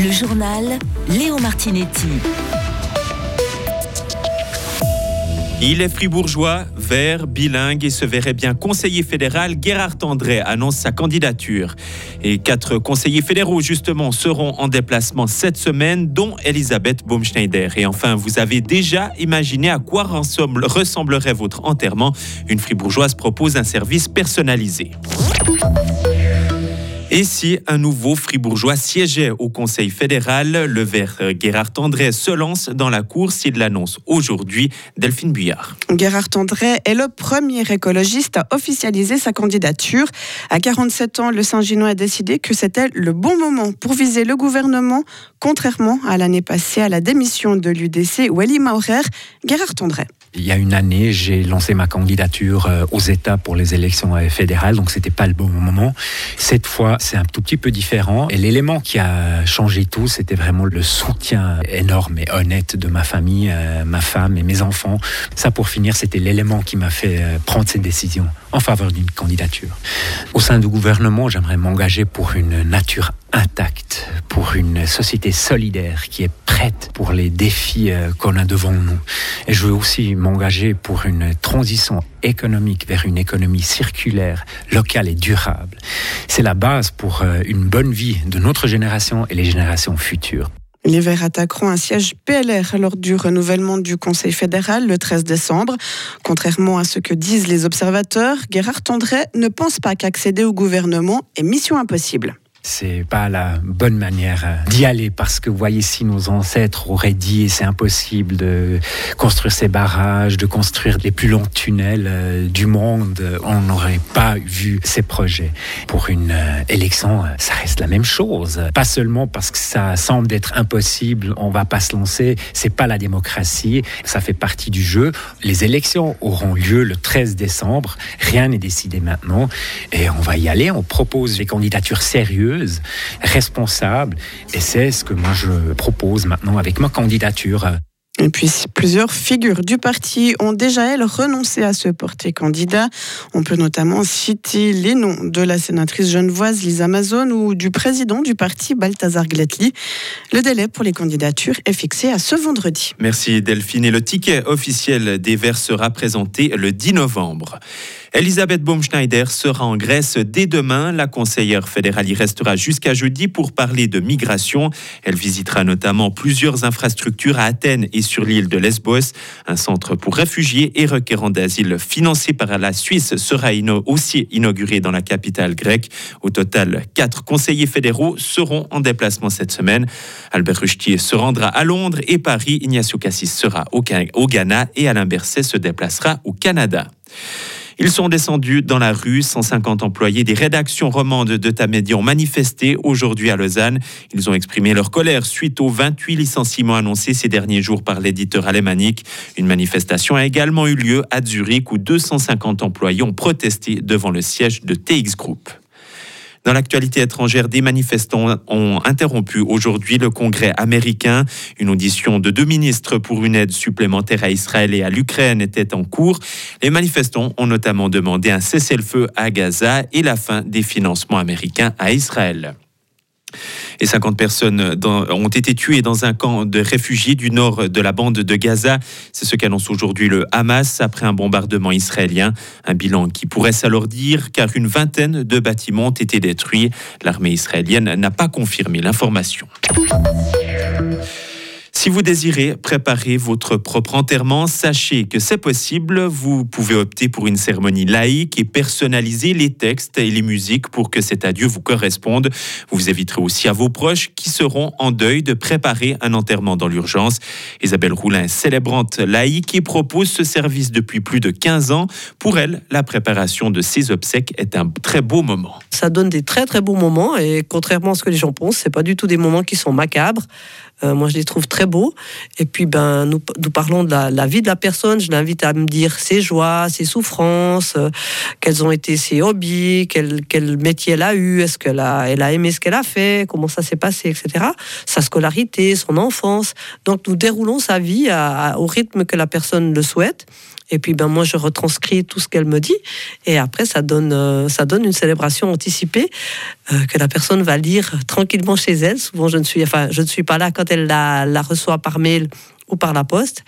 Le journal Léo Martinetti. Il est fribourgeois, vert, bilingue et se verrait bien conseiller fédéral. Gérard André annonce sa candidature. Et quatre conseillers fédéraux, justement, seront en déplacement cette semaine, dont Elisabeth Baumschneider. Et enfin, vous avez déjà imaginé à quoi ressemblerait votre enterrement Une fribourgeoise propose un service personnalisé. Et si un nouveau fribourgeois siégeait au Conseil fédéral, le vert Gérard André se lance dans la course. Il l'annonce aujourd'hui. Delphine Buyard. Gérard André est le premier écologiste à officialiser sa candidature. À 47 ans, le Saint-Ginois a décidé que c'était le bon moment pour viser le gouvernement, contrairement à l'année passée à la démission de l'UDC Maurer. Gérard André. Il y a une année, j'ai lancé ma candidature euh, aux États pour les élections euh, fédérales, donc c'était pas le bon moment. Cette fois, c'est un tout petit peu différent. Et l'élément qui a changé tout, c'était vraiment le soutien énorme et honnête de ma famille, euh, ma femme et mes enfants. Ça, pour finir, c'était l'élément qui m'a fait prendre cette décision en faveur d'une candidature. Au sein du gouvernement, j'aimerais m'engager pour une nature intacte, pour une société solidaire qui est pour les défis euh, qu'on a devant nous. Et je veux aussi m'engager pour une transition économique vers une économie circulaire, locale et durable. C'est la base pour euh, une bonne vie de notre génération et les générations futures. Les Verts attaqueront un siège PLR lors du renouvellement du Conseil fédéral le 13 décembre. Contrairement à ce que disent les observateurs, Gérard Tendray ne pense pas qu'accéder au gouvernement est mission impossible c'est pas la bonne manière euh, d'y aller parce que vous voyez si nos ancêtres auraient dit c'est impossible de construire ces barrages, de construire les plus longs tunnels euh, du monde, on n'aurait pas vu ces projets. Pour une euh, élection, ça reste la même chose. Pas seulement parce que ça semble être impossible, on va pas se lancer. C'est pas la démocratie, ça fait partie du jeu. Les élections auront lieu le 13 décembre. Rien n'est décidé maintenant et on va y aller. On propose des candidatures sérieuses responsable. Et c'est ce que moi je propose maintenant avec ma candidature. Et puis plusieurs figures du parti ont déjà, elles, renoncé à se porter candidat. On peut notamment citer les noms de la sénatrice genevoise Lisa Amazon ou du président du parti Balthazar Gletli. Le délai pour les candidatures est fixé à ce vendredi. Merci Delphine. Et le ticket officiel des Verts sera présenté le 10 novembre. Elisabeth Baumschneider sera en Grèce dès demain. La conseillère fédérale y restera jusqu'à jeudi pour parler de migration. Elle visitera notamment plusieurs infrastructures à Athènes et sur l'île de Lesbos. Un centre pour réfugiés et requérants d'asile financé par la Suisse sera aussi inauguré dans la capitale grecque. Au total, quatre conseillers fédéraux seront en déplacement cette semaine. Albert Ruchtier se rendra à Londres et Paris. Ignacio Cassis sera au Ghana et Alain Berset se déplacera au Canada. Ils sont descendus dans la rue. 150 employés des rédactions romandes de Tamédia ont manifesté aujourd'hui à Lausanne. Ils ont exprimé leur colère suite aux 28 licenciements annoncés ces derniers jours par l'éditeur alémanique. Une manifestation a également eu lieu à Zurich où 250 employés ont protesté devant le siège de TX Group. Dans l'actualité étrangère, des manifestants ont interrompu aujourd'hui le Congrès américain. Une audition de deux ministres pour une aide supplémentaire à Israël et à l'Ukraine était en cours. Les manifestants ont notamment demandé un cessez-le-feu à Gaza et la fin des financements américains à Israël et 50 personnes ont été tuées dans un camp de réfugiés du nord de la bande de Gaza. C'est ce qu'annonce aujourd'hui le Hamas après un bombardement israélien. Un bilan qui pourrait s'alourdir car une vingtaine de bâtiments ont été détruits. L'armée israélienne n'a pas confirmé l'information. Si vous désirez préparer votre propre enterrement, sachez que c'est possible. Vous pouvez opter pour une cérémonie laïque et personnaliser les textes et les musiques pour que cet adieu vous corresponde. Vous éviterez aussi à vos proches qui seront en deuil de préparer un enterrement dans l'urgence. Isabelle Roulin célébrante laïque et propose ce service depuis plus de 15 ans. Pour elle, la préparation de ces obsèques est un très beau moment. Ça donne des très très beaux moments et contrairement à ce que les gens pensent, c'est pas du tout des moments qui sont macabres. Euh, moi, je les trouve très beaux. Et puis, ben, nous, parlons de la, vie de la personne. Je l'invite à me dire ses joies, ses souffrances, euh, quels ont été ses hobbies, quel, quel métier elle a eu, est-ce qu'elle a, elle a aimé ce qu'elle a fait, comment ça s'est passé, etc. Sa scolarité, son enfance. Donc, nous déroulons sa vie au rythme que la personne le souhaite. Et puis, ben, moi, je retranscris tout ce qu'elle me dit. Et après, ça donne, euh, ça donne une célébration anticipée euh, que la personne va lire tranquillement chez elle. Souvent, je ne suis, enfin, je ne suis pas là quand elle la, reçoit par mail ou par la poste.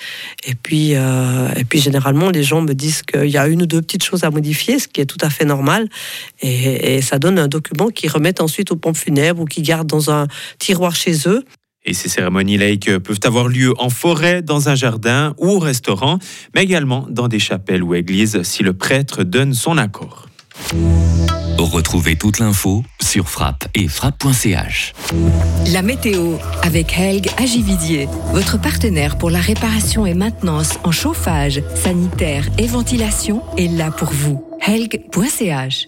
Et puis, euh, et puis généralement, les gens me disent qu'il y a une ou deux petites choses à modifier, ce qui est tout à fait normal. Et, et ça donne un document qu'ils remettent ensuite aux pompes funèbres ou qu'ils gardent dans un tiroir chez eux. Et ces cérémonies laïques peuvent avoir lieu en forêt, dans un jardin ou au restaurant, mais également dans des chapelles ou églises si le prêtre donne son accord. Retrouvez toute l'info sur frappe et frappe.ch. La météo avec Helg Agividier, votre partenaire pour la réparation et maintenance en chauffage, sanitaire et ventilation est là pour vous. Helg.ch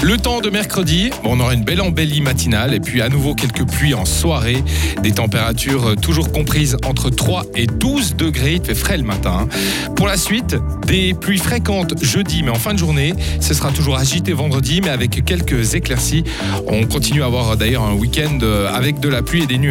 Le temps de mercredi, on aura une belle embellie matinale et puis à nouveau quelques pluies en soirée. Des températures euh, toujours comprises entre 3 et 12 degrés. Il fait frais le matin. Pour la suite, des pluies fréquentes jeudi, mais en fin de journée. Ce sera toujours agité vendredi, mais avec quelques éclaircies. On continue à avoir d'ailleurs un week-end euh, avec de la pluie et des nuages.